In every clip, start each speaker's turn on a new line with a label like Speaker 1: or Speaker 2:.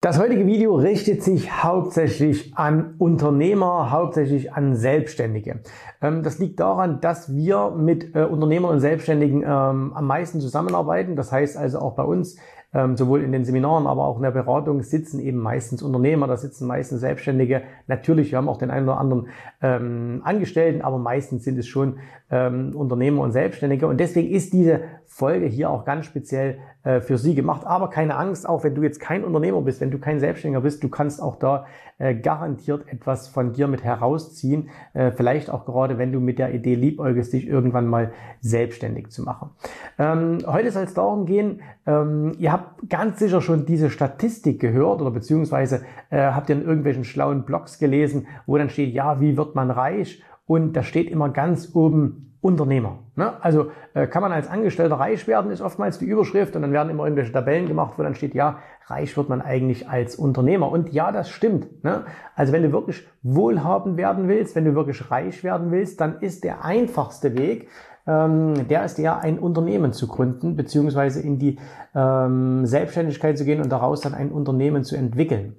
Speaker 1: Das heutige Video richtet sich hauptsächlich an Unternehmer, hauptsächlich an Selbstständige. Ähm, das liegt daran, dass wir mit äh, Unternehmern und Selbstständigen ähm, am meisten zusammenarbeiten. Das heißt also auch bei uns ähm, sowohl in den Seminaren, aber auch in der Beratung sitzen eben meistens Unternehmer, da sitzen meistens Selbstständige. Natürlich, wir haben auch den einen oder anderen Angestellten, aber meistens sind es schon Unternehmer und Selbstständige. Und deswegen ist diese Folge hier auch ganz speziell äh, für Sie gemacht. Aber keine Angst, auch wenn du jetzt kein Unternehmer bist, wenn du kein Selbstständiger bist, du kannst auch da äh, garantiert etwas von dir mit herausziehen. Äh, vielleicht auch gerade, wenn du mit der Idee liebäugelst, dich irgendwann mal selbstständig zu machen. Ähm, heute soll es darum gehen, ähm, ihr habt ganz sicher schon diese Statistik gehört oder beziehungsweise äh, habt ihr in irgendwelchen schlauen Blogs gelesen, wo dann steht, ja, wie wird man reich? Und da steht immer ganz oben Unternehmer. Ne? Also äh, kann man als Angestellter reich werden, ist oftmals die Überschrift und dann werden immer irgendwelche Tabellen gemacht, wo dann steht, ja, reich wird man eigentlich als Unternehmer. Und ja, das stimmt. Ne? Also wenn du wirklich wohlhabend werden willst, wenn du wirklich reich werden willst, dann ist der einfachste Weg, ähm, der ist ja ein Unternehmen zu gründen, beziehungsweise in die ähm, Selbstständigkeit zu gehen und daraus dann ein Unternehmen zu entwickeln.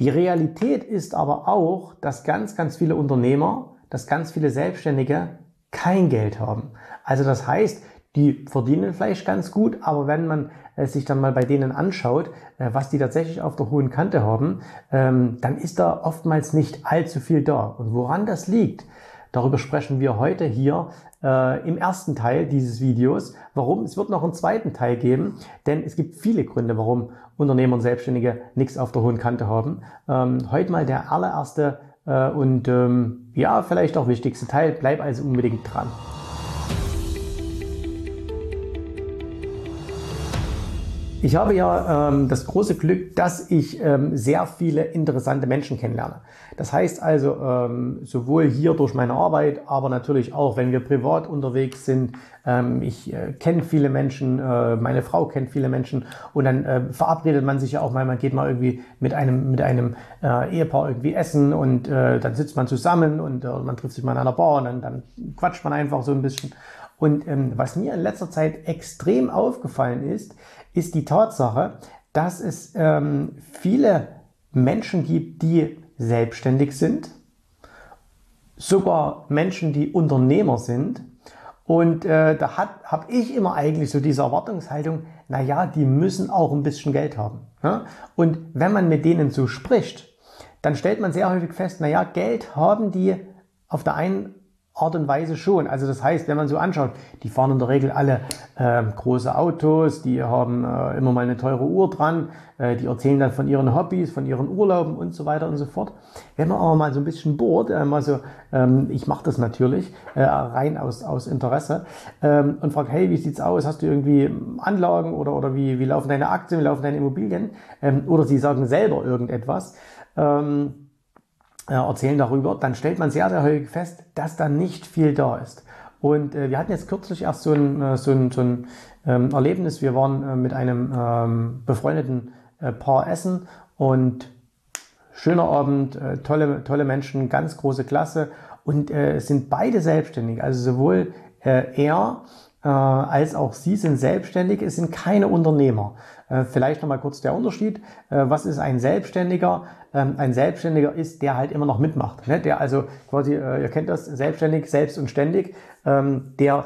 Speaker 1: Die Realität ist aber auch, dass ganz, ganz viele Unternehmer, dass ganz viele Selbstständige kein Geld haben. Also das heißt, die verdienen vielleicht ganz gut, aber wenn man äh, sich dann mal bei denen anschaut, äh, was die tatsächlich auf der hohen Kante haben, ähm, dann ist da oftmals nicht allzu viel da. Und woran das liegt, darüber sprechen wir heute hier äh, im ersten Teil dieses Videos. Warum? Es wird noch einen zweiten Teil geben, denn es gibt viele Gründe, warum Unternehmer und Selbstständige nichts auf der hohen Kante haben. Ähm, heute mal der allererste und ähm, ja, vielleicht auch wichtigste Teil. Bleib also unbedingt dran. Ich habe ja ähm, das große Glück, dass ich ähm, sehr viele interessante Menschen kennenlerne. Das heißt also, ähm, sowohl hier durch meine Arbeit, aber natürlich auch, wenn wir privat unterwegs sind. Ähm, ich äh, kenne viele Menschen, äh, meine Frau kennt viele Menschen und dann äh, verabredet man sich ja auch mal, man geht mal irgendwie mit einem, mit einem äh, Ehepaar irgendwie essen und äh, dann sitzt man zusammen und äh, man trifft sich mal in einer Bar und dann, dann quatscht man einfach so ein bisschen. Und ähm, was mir in letzter Zeit extrem aufgefallen ist, ist die Tatsache, dass es ähm, viele Menschen gibt, die selbstständig sind, sogar Menschen, die Unternehmer sind. Und äh, da habe ich immer eigentlich so diese Erwartungshaltung, na ja, die müssen auch ein bisschen Geld haben. Ja? Und wenn man mit denen so spricht, dann stellt man sehr häufig fest, na ja, Geld haben die auf der einen Art und Weise schon. Also das heißt, wenn man so anschaut, die fahren in der Regel alle äh, große Autos, die haben äh, immer mal eine teure Uhr dran, äh, die erzählen dann von ihren Hobbys, von ihren Urlauben und so weiter und so fort. Wenn man aber mal so ein bisschen bohrt, äh, mal so, ähm, ich mache das natürlich äh, rein aus, aus Interesse ähm, und frage, hey, wie sieht's aus? Hast du irgendwie Anlagen oder, oder wie, wie laufen deine Aktien, wie laufen deine Immobilien? Ähm, oder sie sagen selber irgendetwas. Ähm, äh, erzählen darüber, dann stellt man sehr, sehr häufig fest, dass da nicht viel da ist. Und äh, wir hatten jetzt kürzlich erst so ein, äh, so ein, so ein ähm, Erlebnis. Wir waren äh, mit einem ähm, befreundeten äh, Paar essen und schöner Abend, äh, tolle, tolle Menschen, ganz große Klasse und äh, sind beide selbstständig. Also sowohl äh, er äh, als auch sie sind selbstständig, es sind keine Unternehmer. Äh, vielleicht nochmal kurz der Unterschied. Äh, was ist ein Selbstständiger? Ähm, ein Selbstständiger ist, der halt immer noch mitmacht. Ne? Der also quasi, äh, ihr kennt das, selbstständig, selbst und ständig, ähm, der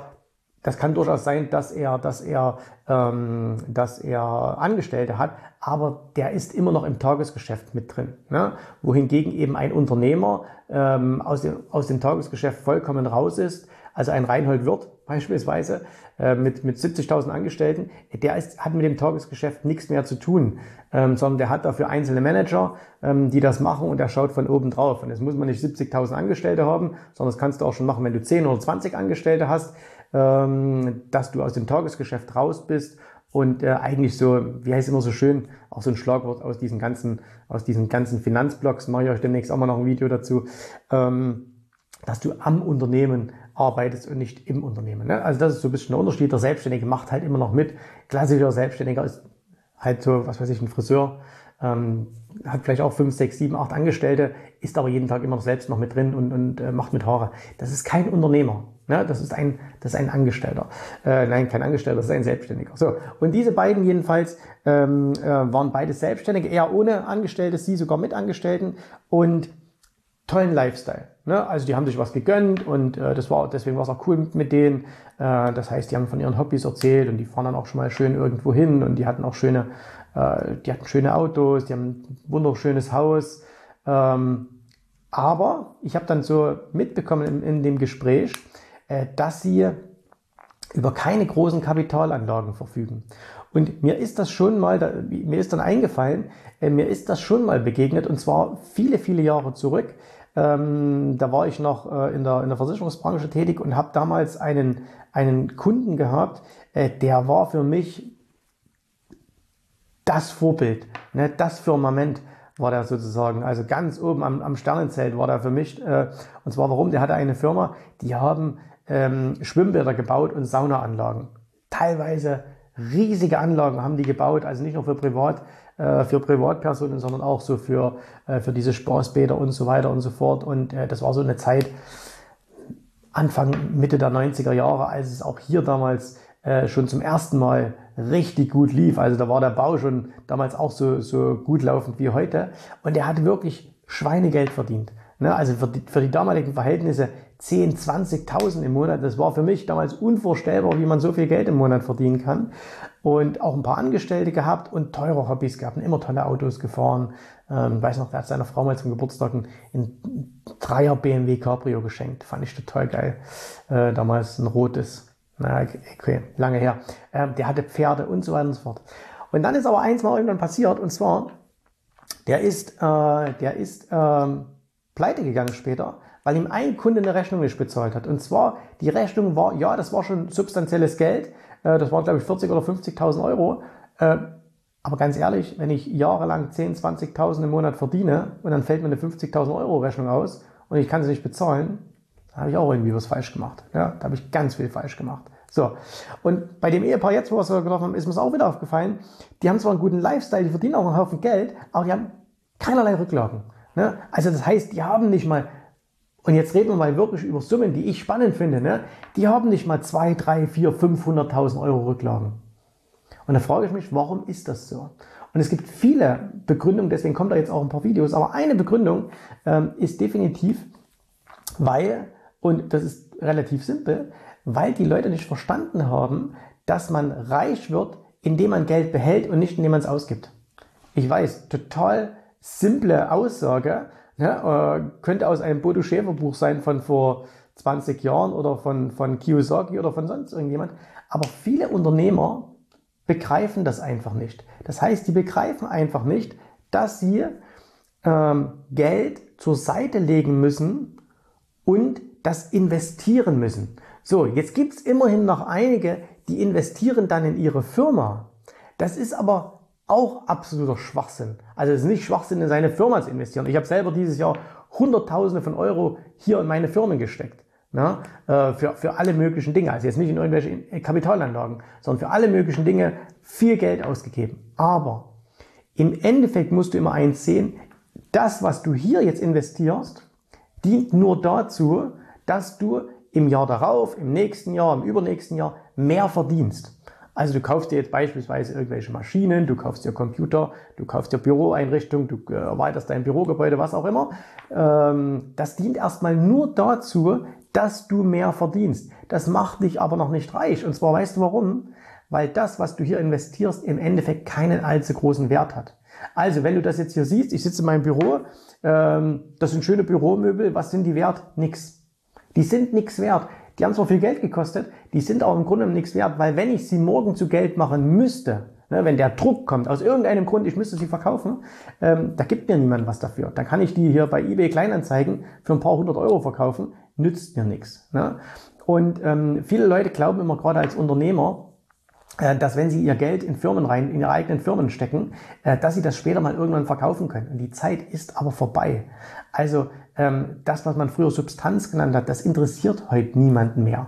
Speaker 1: das kann durchaus sein, dass er, dass er, ähm, dass er Angestellte hat, aber der ist immer noch im Tagesgeschäft mit drin. Ne? Wohingegen eben ein Unternehmer ähm, aus, dem, aus dem Tagesgeschäft vollkommen raus ist, also ein Reinhold Wirth beispielsweise äh, mit, mit 70.000 Angestellten, der ist, hat mit dem Tagesgeschäft nichts mehr zu tun, ähm, sondern der hat dafür einzelne Manager, ähm, die das machen und der schaut von oben drauf. Und jetzt muss man nicht 70.000 Angestellte haben, sondern das kannst du auch schon machen, wenn du 10 oder 20 Angestellte hast, ähm, dass du aus dem Tagesgeschäft raus bist und äh, eigentlich so, wie heißt es immer so schön, auch so ein Schlagwort aus diesen ganzen, aus diesen ganzen Finanzblogs, mache ich euch demnächst auch mal noch ein Video dazu, ähm, dass du am Unternehmen arbeitest und nicht im Unternehmen. Ne? Also das ist so ein bisschen der Unterschied. Der Selbstständige macht halt immer noch mit. Klassischer Selbstständiger ist halt so, was weiß ich, ein Friseur, ähm, hat vielleicht auch fünf, sechs, sieben, acht Angestellte, ist aber jeden Tag immer noch selbst noch mit drin und, und äh, macht mit Haare. Das ist kein Unternehmer. Ja, das ist ein, das ist ein Angestellter. Äh, nein, kein Angestellter, das ist ein Selbstständiger. So. Und diese beiden jedenfalls ähm, äh, waren beide Selbstständige, er ohne Angestellte, sie sogar mit Angestellten und tollen Lifestyle. Ne? Also die haben sich was gegönnt und äh, das war deswegen war es auch cool mit, mit denen. Äh, das heißt, die haben von ihren Hobbys erzählt und die fahren dann auch schon mal schön irgendwo hin und die hatten auch schöne, äh, die hatten schöne Autos, die haben ein wunderschönes Haus. Ähm, aber ich habe dann so mitbekommen in, in dem Gespräch, äh, dass sie über keine großen Kapitalanlagen verfügen. Und mir ist das schon mal, mir ist dann eingefallen, äh, mir ist das schon mal begegnet und zwar viele, viele Jahre zurück. Ähm, da war ich noch äh, in, der, in der Versicherungsbranche tätig und habe damals einen, einen Kunden gehabt, äh, der war für mich das Vorbild, ne, das Firmament war der sozusagen, also ganz oben am, am Sternenzelt war der für mich. Äh, und zwar warum? Der hatte eine Firma, die haben ähm, Schwimmbäder gebaut und Saunaanlagen. Teilweise riesige Anlagen haben die gebaut, also nicht nur für Privat, für Privatpersonen, sondern auch so für, äh, für diese Spaßbäder und so weiter und so fort. Und äh, das war so eine Zeit, Anfang, Mitte der 90er Jahre, als es auch hier damals äh, schon zum ersten Mal richtig gut lief. Also da war der Bau schon damals auch so, so gut laufend wie heute. Und er hat wirklich Schweinegeld verdient. Ne? Also für die, für die damaligen Verhältnisse 10, 20.000 im Monat. Das war für mich damals unvorstellbar, wie man so viel Geld im Monat verdienen kann. Und auch ein paar Angestellte gehabt und teure Hobbys gehabt und immer tolle Autos gefahren. Ähm, weiß noch, der hat seiner Frau mal zum Geburtstag ein, Dreier BMW Cabrio geschenkt. Fand ich total geil. Äh, damals ein rotes. Na, okay, lange her. Ähm, der hatte Pferde und so weiter und so fort. Und dann ist aber eins mal irgendwann passiert und zwar, der ist, äh, der ist ähm, pleite gegangen später weil ihm ein Kunde eine Rechnung nicht bezahlt hat. Und zwar, die Rechnung war, ja, das war schon substanzielles Geld, äh, das waren, glaube ich, 40 oder 50.000 Euro. Äh, aber ganz ehrlich, wenn ich jahrelang 10, 20.000 im Monat verdiene und dann fällt mir eine 50.000 Euro Rechnung aus und ich kann sie nicht bezahlen, da habe ich auch irgendwie was falsch gemacht. Ja, da habe ich ganz viel falsch gemacht. So. Und bei dem Ehepaar jetzt, wo wir es getroffen haben, ist mir es auch wieder aufgefallen, die haben zwar einen guten Lifestyle, die verdienen auch einen Haufen Geld, aber die haben keinerlei Rücklagen. Ne? Also das heißt, die haben nicht mal und jetzt reden wir mal wirklich über Summen, die ich spannend finde. Ne? Die haben nicht mal 2, 3, 4, 500.000 Euro Rücklagen. Und da frage ich mich, warum ist das so? Und es gibt viele Begründungen, deswegen kommt da jetzt auch ein paar Videos, aber eine Begründung ähm, ist definitiv, weil, und das ist relativ simpel, weil die Leute nicht verstanden haben, dass man reich wird, indem man Geld behält und nicht indem man es ausgibt. Ich weiß, total simple Aussage, ja, äh, könnte aus einem Bodo Schäfer Buch sein von vor 20 Jahren oder von, von Kiyosaki oder von sonst irgendjemand. Aber viele Unternehmer begreifen das einfach nicht. Das heißt, die begreifen einfach nicht, dass sie ähm, Geld zur Seite legen müssen und das investieren müssen. So, jetzt gibt's immerhin noch einige, die investieren dann in ihre Firma. Das ist aber auch absoluter Schwachsinn. Also es ist nicht Schwachsinn, in seine Firma zu investieren. Ich habe selber dieses Jahr Hunderttausende von Euro hier in meine Firmen gesteckt. Ne? Für, für alle möglichen Dinge. Also jetzt nicht in irgendwelche Kapitalanlagen, sondern für alle möglichen Dinge viel Geld ausgegeben. Aber im Endeffekt musst du immer eins sehen, das, was du hier jetzt investierst, dient nur dazu, dass du im Jahr darauf, im nächsten Jahr, im übernächsten Jahr mehr verdienst. Also du kaufst dir jetzt beispielsweise irgendwelche Maschinen, du kaufst dir Computer, du kaufst dir Büroeinrichtungen, du äh, erweiterst dein Bürogebäude, was auch immer. Ähm, das dient erstmal nur dazu, dass du mehr verdienst. Das macht dich aber noch nicht reich. Und zwar weißt du warum? Weil das, was du hier investierst, im Endeffekt keinen allzu großen Wert hat. Also, wenn du das jetzt hier siehst, ich sitze in meinem Büro, ähm, das sind schöne Büromöbel, was sind die wert? Nix. Die sind nichts wert. Die haben zwar viel Geld gekostet, die sind auch im Grunde nichts wert, weil wenn ich sie morgen zu Geld machen müsste, ne, wenn der Druck kommt, aus irgendeinem Grund, ich müsste sie verkaufen, ähm, da gibt mir niemand was dafür. Dann kann ich die hier bei eBay Kleinanzeigen für ein paar hundert Euro verkaufen, nützt mir nichts. Ne? Und ähm, viele Leute glauben immer gerade als Unternehmer, dass wenn sie ihr Geld in Firmen rein, in ihre eigenen Firmen stecken, äh, dass sie das später mal irgendwann verkaufen können. Und die Zeit ist aber vorbei. Also ähm, das, was man früher Substanz genannt hat, das interessiert heute niemanden mehr.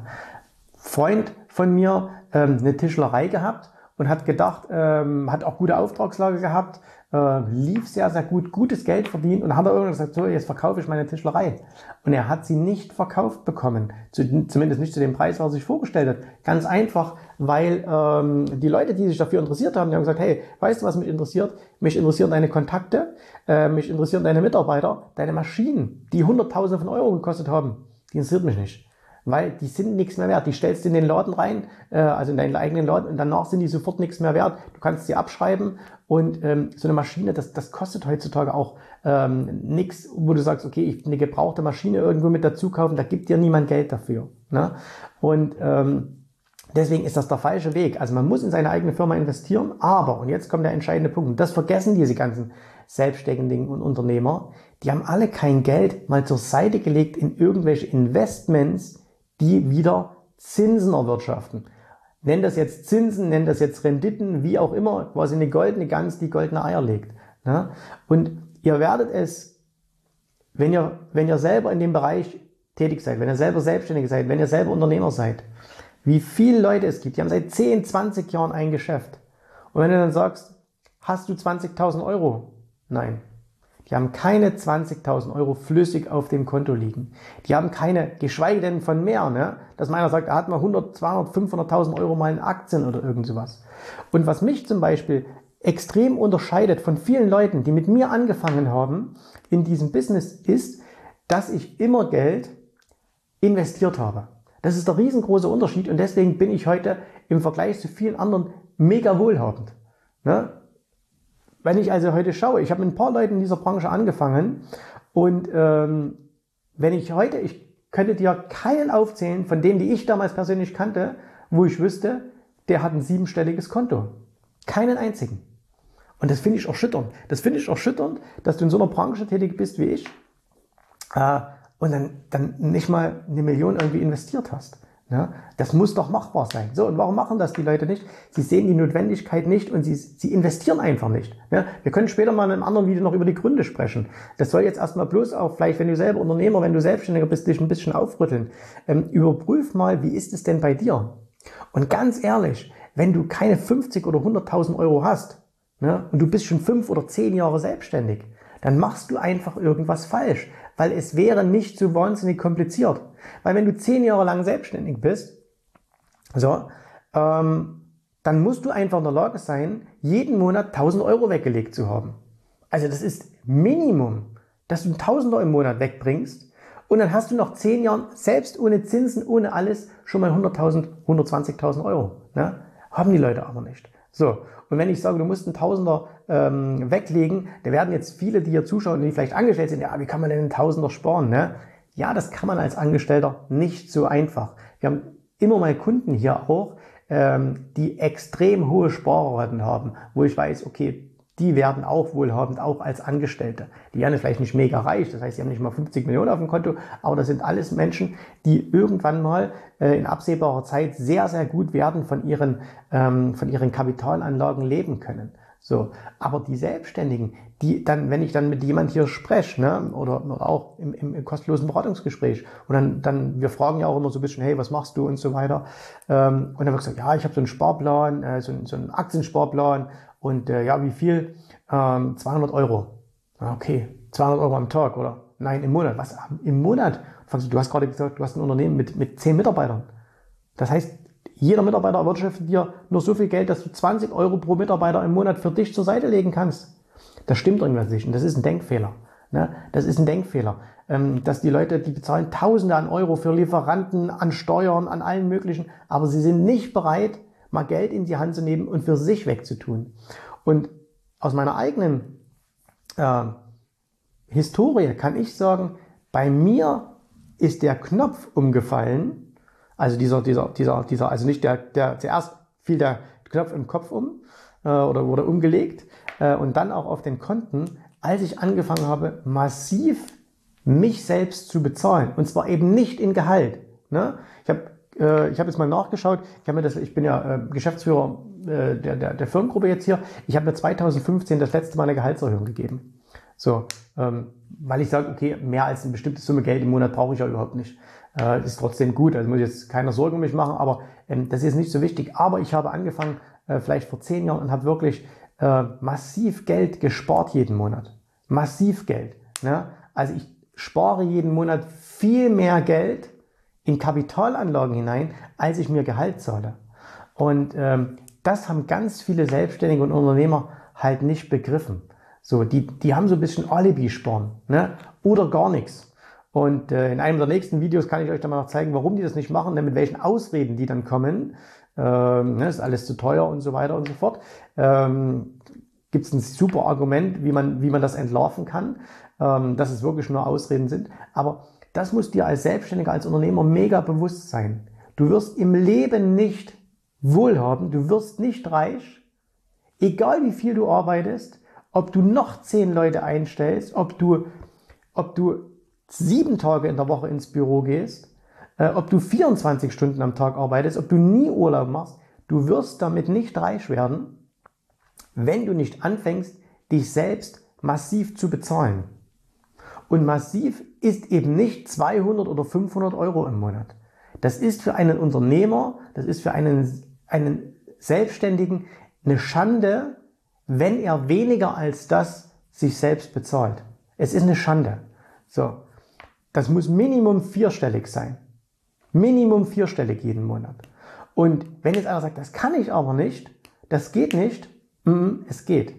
Speaker 1: Freund von mir ähm, eine Tischlerei gehabt und hat gedacht, ähm, hat auch gute Auftragslage gehabt, äh, lief sehr, sehr gut, gutes Geld verdient und hat er irgendwann gesagt, so, jetzt verkaufe ich meine Tischlerei. Und er hat sie nicht verkauft bekommen, zu, zumindest nicht zu dem Preis, was er sich vorgestellt hat. Ganz einfach, weil ähm, die Leute, die sich dafür interessiert haben, die haben gesagt, hey, weißt du, was mich interessiert? Mich interessieren deine Kontakte, äh, mich interessieren deine Mitarbeiter, deine Maschinen, die Hunderttausende von Euro gekostet haben. Die interessiert mich nicht weil die sind nichts mehr wert. Die stellst du in den Laden rein, äh, also in deinen eigenen Laden, und danach sind die sofort nichts mehr wert. Du kannst sie abschreiben und ähm, so eine Maschine, das, das kostet heutzutage auch ähm, nichts, wo du sagst, okay, ich eine gebrauchte Maschine irgendwo mit dazu kaufen, da gibt dir niemand Geld dafür. Ne? Und ähm, Deswegen ist das der falsche Weg. Also man muss in seine eigene Firma investieren, aber, und jetzt kommt der entscheidende Punkt, und das vergessen diese ganzen Selbstständigen und Unternehmer, die haben alle kein Geld mal zur Seite gelegt in irgendwelche Investments, die wieder Zinsen erwirtschaften. Nenn das jetzt Zinsen, nenn das jetzt Renditen, wie auch immer, quasi eine goldene Gans, die goldene Eier legt. Ne? Und ihr werdet es, wenn ihr, wenn ihr selber in dem Bereich tätig seid, wenn ihr selber Selbstständig seid, wenn ihr selber Unternehmer seid, wie viele Leute es gibt, die haben seit 10, 20 Jahren ein Geschäft. Und wenn du dann sagst, hast du 20.000 Euro? Nein. Die haben keine 20.000 Euro flüssig auf dem Konto liegen. Die haben keine, geschweige denn von mehr, ne? dass meiner sagt, er hat mal 100, 200, 500.000 Euro mal in Aktien oder irgend sowas. Und was mich zum Beispiel extrem unterscheidet von vielen Leuten, die mit mir angefangen haben in diesem Business, ist, dass ich immer Geld investiert habe. Das ist der riesengroße Unterschied und deswegen bin ich heute im Vergleich zu vielen anderen mega wohlhabend. Ne? Wenn ich also heute schaue, ich habe mit ein paar Leuten in dieser Branche angefangen und ähm, wenn ich heute, ich könnte dir keinen aufzählen von denen, die ich damals persönlich kannte, wo ich wüsste, der hat ein siebenstelliges Konto. Keinen einzigen. Und das finde ich erschütternd. Das finde ich erschütternd, dass du in so einer Branche tätig bist wie ich äh, und dann, dann nicht mal eine Million irgendwie investiert hast. Ja, das muss doch machbar sein. So, und warum machen das die Leute nicht? Sie sehen die Notwendigkeit nicht und sie, sie investieren einfach nicht. Ja, wir können später mal in einem anderen Video noch über die Gründe sprechen. Das soll jetzt erstmal bloß auch, vielleicht wenn du selber Unternehmer, wenn du Selbstständiger bist, dich ein bisschen aufrütteln. Ähm, überprüf mal, wie ist es denn bei dir? Und ganz ehrlich, wenn du keine 50 oder 100.000 Euro hast ja, und du bist schon fünf oder zehn Jahre selbstständig, dann machst du einfach irgendwas falsch, weil es wäre nicht so wahnsinnig kompliziert. Weil wenn du zehn Jahre lang selbstständig bist, so, ähm, dann musst du einfach in der Lage sein, jeden Monat 1000 Euro weggelegt zu haben. Also das ist Minimum, dass du 1000 Euro im Monat wegbringst und dann hast du noch zehn Jahre selbst ohne Zinsen, ohne alles schon mal 100.000, 120.000 Euro. Ne? Haben die Leute aber nicht. So, und wenn ich sage, du musst einen Tausender ähm, weglegen, da werden jetzt viele, die hier zuschauen, die vielleicht angestellt sind, ja, wie kann man denn einen Tausender sparen? Ne? Ja, das kann man als Angestellter nicht so einfach. Wir haben immer mal Kunden hier auch, ähm, die extrem hohe Sparraten haben, wo ich weiß, okay, die werden auch wohlhabend, auch als Angestellte. Die werden vielleicht nicht mega reich, das heißt, sie haben nicht mal 50 Millionen auf dem Konto, aber das sind alles Menschen, die irgendwann mal äh, in absehbarer Zeit sehr, sehr gut werden von ihren, ähm, von ihren Kapitalanlagen leben können. So, aber die Selbstständigen, die dann, wenn ich dann mit jemand hier spreche, ne, oder, oder auch im, im kostenlosen Beratungsgespräch, und dann, dann, wir fragen ja auch immer so ein bisschen, hey, was machst du und so weiter, ähm, und dann wird gesagt, ja, ich habe so einen Sparplan, äh, so, so einen Aktiensparplan, und äh, ja, wie viel? Ähm, 200 Euro. Okay, 200 Euro am Tag, oder? Nein, im Monat. Was? Im Monat? Du hast gerade gesagt, du hast ein Unternehmen mit, mit 10 Mitarbeitern. Das heißt, jeder Mitarbeiter erwirtschaftet dir nur so viel Geld, dass du 20 Euro pro Mitarbeiter im Monat für dich zur Seite legen kannst. Das stimmt irgendwas nicht und das ist ein Denkfehler. Ne? Das ist ein Denkfehler, ähm, dass die Leute, die bezahlen Tausende an Euro für Lieferanten, an Steuern, an allen möglichen, aber sie sind nicht bereit, mal Geld in die Hand zu nehmen und für sich wegzutun. Und aus meiner eigenen äh, Historie kann ich sagen, bei mir ist der Knopf umgefallen, also dieser, dieser, dieser, dieser, also nicht der, der, zuerst fiel der Knopf im Kopf um äh, oder wurde umgelegt äh, und dann auch auf den Konten, als ich angefangen habe, massiv mich selbst zu bezahlen. Und zwar eben nicht in Gehalt. Ne? Ich habe äh, ich hab jetzt mal nachgeschaut, ich, hab mir das, ich bin ja äh, Geschäftsführer äh, der, der, der Firmengruppe jetzt hier, ich habe mir 2015 das letzte Mal eine Gehaltserhöhung gegeben. So, ähm, weil ich sage, okay, mehr als eine bestimmte Summe Geld im Monat brauche ich ja überhaupt nicht äh, ist trotzdem gut. Also muss ich jetzt keine Sorgen um mich machen, aber ähm, das ist nicht so wichtig. Aber ich habe angefangen, äh, vielleicht vor zehn Jahren und habe wirklich äh, massiv Geld gespart jeden Monat. Massiv Geld. Ne? Also ich spare jeden Monat viel mehr Geld in Kapitalanlagen hinein, als ich mir Gehalt zahle. Und ähm, das haben ganz viele Selbstständige und Unternehmer halt nicht begriffen. So, die, die haben so ein bisschen Alibi-Sparen ne? oder gar nichts. Und äh, in einem der nächsten Videos kann ich euch dann mal noch zeigen, warum die das nicht machen, denn mit welchen Ausreden die dann kommen. Ähm, ne, ist alles zu teuer und so weiter und so fort. Ähm, Gibt es ein super Argument, wie man, wie man das entlarven kann, ähm, dass es wirklich nur Ausreden sind. Aber das muss dir als Selbstständiger, als Unternehmer mega bewusst sein. Du wirst im Leben nicht wohlhabend, du wirst nicht reich, egal wie viel du arbeitest, ob du noch zehn Leute einstellst, ob du, ob du sieben Tage in der Woche ins Büro gehst, äh, ob du 24 Stunden am Tag arbeitest, ob du nie Urlaub machst, du wirst damit nicht reich werden, wenn du nicht anfängst, dich selbst massiv zu bezahlen. Und massiv ist eben nicht 200 oder 500 Euro im Monat. Das ist für einen Unternehmer, das ist für einen einen Selbstständigen eine Schande, wenn er weniger als das sich selbst bezahlt. Es ist eine Schande. So. Das muss Minimum vierstellig sein. Minimum vierstellig jeden Monat. Und wenn jetzt einer sagt, das kann ich aber nicht, das geht nicht, mm, es geht.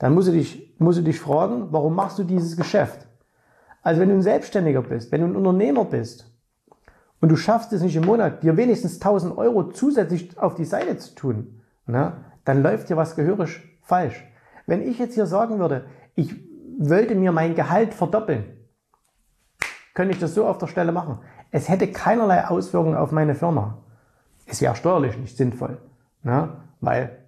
Speaker 1: Dann musst du dich, musst du dich fragen, warum machst du dieses Geschäft? Also wenn du ein Selbstständiger bist, wenn du ein Unternehmer bist, und du schaffst es nicht im Monat, dir wenigstens 1000 Euro zusätzlich auf die Seite zu tun, na, dann läuft hier was gehörig falsch. Wenn ich jetzt hier sagen würde, ich wollte mir mein Gehalt verdoppeln, könnte ich das so auf der Stelle machen. Es hätte keinerlei Auswirkungen auf meine Firma. Es wäre steuerlich nicht sinnvoll, na, weil,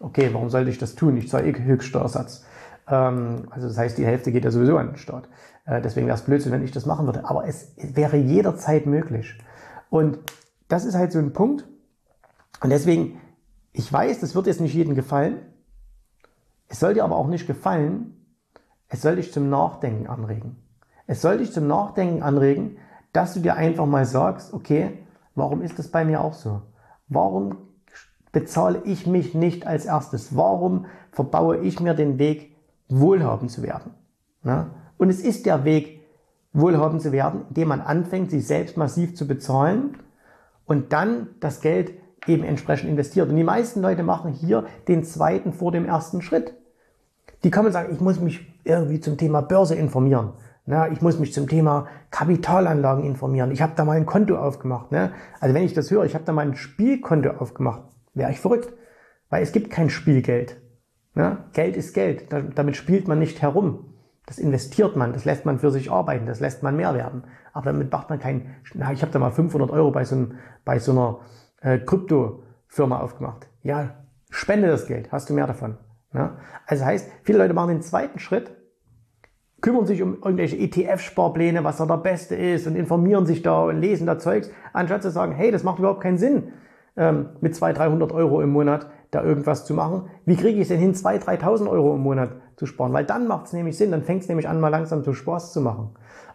Speaker 1: okay, warum sollte ich das tun? Ich zahle eh Höchststeuersatz. Ähm, also das heißt, die Hälfte geht ja sowieso an den Staat. Äh, deswegen wäre es Blödsinn, wenn ich das machen würde. Aber es wäre jederzeit möglich. Und das ist halt so ein Punkt. Und deswegen, ich weiß, das wird jetzt nicht jedem gefallen. Es soll dir aber auch nicht gefallen. Es soll dich zum Nachdenken anregen. Es soll dich zum Nachdenken anregen, dass du dir einfach mal sagst, okay, warum ist das bei mir auch so? Warum bezahle ich mich nicht als erstes? Warum verbaue ich mir den Weg, wohlhabend zu werden? Ja? Und es ist der Weg, wohlhabend zu werden, indem man anfängt, sich selbst massiv zu bezahlen und dann das Geld eben entsprechend investiert. Und die meisten Leute machen hier den zweiten vor dem ersten Schritt. Die kommen und sagen, ich muss mich irgendwie zum Thema Börse informieren. Na, ich muss mich zum Thema Kapitalanlagen informieren. Ich habe da mal ein Konto aufgemacht. Ne? Also wenn ich das höre, ich habe da mal ein Spielkonto aufgemacht, wäre ich verrückt. Weil es gibt kein Spielgeld. Ne? Geld ist Geld. Damit spielt man nicht herum. Das investiert man, das lässt man für sich arbeiten, das lässt man mehr werden. Aber damit macht man kein, na, ich habe da mal 500 Euro bei so, einem, bei so einer äh, Kryptofirma aufgemacht. Ja, spende das Geld, hast du mehr davon. Ja? Also heißt, viele Leute machen den zweiten Schritt, kümmern sich um irgendwelche ETF-Sparpläne, was da der beste ist und informieren sich da und lesen da Zeugs, anstatt zu sagen, hey, das macht überhaupt keinen Sinn, ähm, mit 200, 300 Euro im Monat da irgendwas zu machen. Wie kriege ich es denn hin, 2.000, 3.000 Euro im Monat zu sparen? Weil dann macht es nämlich Sinn, dann fängt es nämlich an, mal langsam zu Spaß zu machen.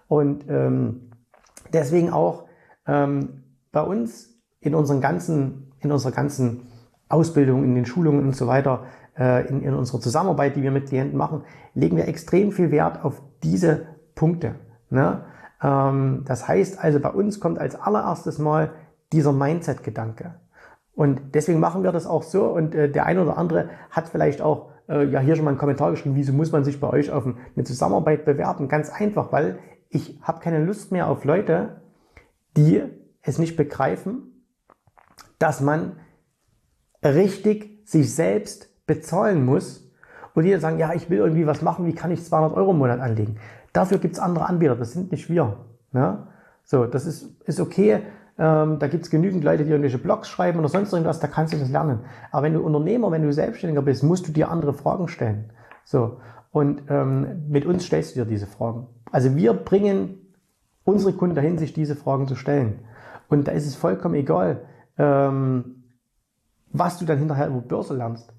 Speaker 1: Und ähm, deswegen auch ähm, bei uns in unseren ganzen, in unserer ganzen Ausbildung, in den Schulungen und so weiter, äh, in, in unserer Zusammenarbeit, die wir mit Klienten machen, legen wir extrem viel Wert auf diese Punkte. Ne? Ähm, das heißt also, bei uns kommt als allererstes mal dieser Mindset-Gedanke. Und deswegen machen wir das auch so. Und äh, der eine oder andere hat vielleicht auch äh, ja hier schon mal einen Kommentar geschrieben, wieso muss man sich bei euch auf eine Zusammenarbeit bewerben? Ganz einfach, weil ich habe keine Lust mehr auf Leute, die es nicht begreifen, dass man richtig sich selbst bezahlen muss und die dann sagen, ja, ich will irgendwie was machen, wie kann ich 200 Euro im Monat anlegen? Dafür gibt es andere Anbieter, das sind nicht wir. Ne? So, das ist, ist okay, ähm, da gibt es genügend Leute, die irgendwelche Blogs schreiben oder sonst irgendwas, da kannst du das lernen. Aber wenn du Unternehmer, wenn du Selbstständiger bist, musst du dir andere Fragen stellen. So. Und ähm, mit uns stellst du dir diese Fragen. Also wir bringen unsere Kunden dahin, sich diese Fragen zu stellen. Und da ist es vollkommen egal, ähm, was du dann hinterher über Börse lernst.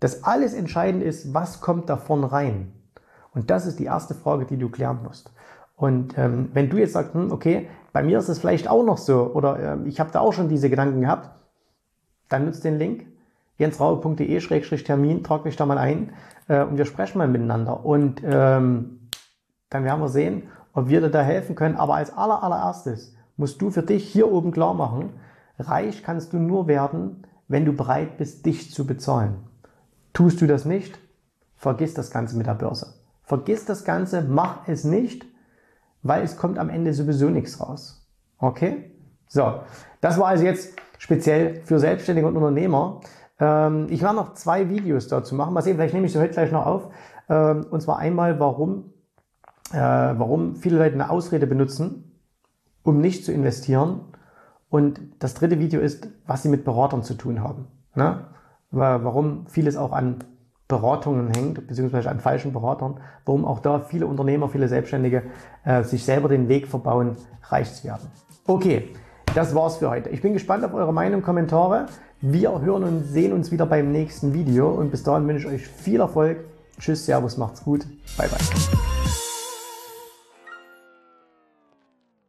Speaker 1: Das alles entscheidend ist, was kommt da vorne rein. Und das ist die erste Frage, die du klären musst. Und ähm, wenn du jetzt sagst, hm, okay, bei mir ist es vielleicht auch noch so oder äh, ich habe da auch schon diese Gedanken gehabt, dann nutzt den Link. jensraube.de-termin, trag mich da mal ein äh, und wir sprechen mal miteinander. Und ähm, dann werden wir sehen, ob wir dir da helfen können. Aber als aller, allererstes musst du für dich hier oben klar machen, reich kannst du nur werden, wenn du bereit bist, dich zu bezahlen. Tust du das nicht, vergiss das Ganze mit der Börse. Vergiss das Ganze, mach es nicht, weil es kommt am Ende sowieso nichts raus. Okay? So, das war also jetzt speziell für Selbstständige und Unternehmer. Ähm, ich werde noch zwei Videos dazu machen. Mal sehen, vielleicht nehme ich sie heute gleich noch auf. Ähm, und zwar einmal, warum, äh, warum viele Leute eine Ausrede benutzen, um nicht zu investieren. Und das dritte Video ist, was sie mit Beratern zu tun haben. Ne? Warum vieles auch an Beratungen hängt, beziehungsweise an falschen Beratern, warum auch da viele Unternehmer, viele Selbstständige äh, sich selber den Weg verbauen, reich zu werden. Okay, das war's für heute. Ich bin gespannt auf eure Meinung, Kommentare. Wir hören und sehen uns wieder beim nächsten Video und bis dahin wünsche ich euch viel Erfolg. Tschüss, Servus, macht's gut. Bye, bye.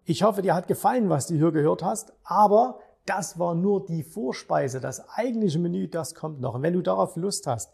Speaker 1: Ich hoffe, dir hat gefallen, was du hier gehört hast, aber das war nur die Vorspeise. Das eigentliche Menü, das kommt noch. Und wenn du darauf Lust hast,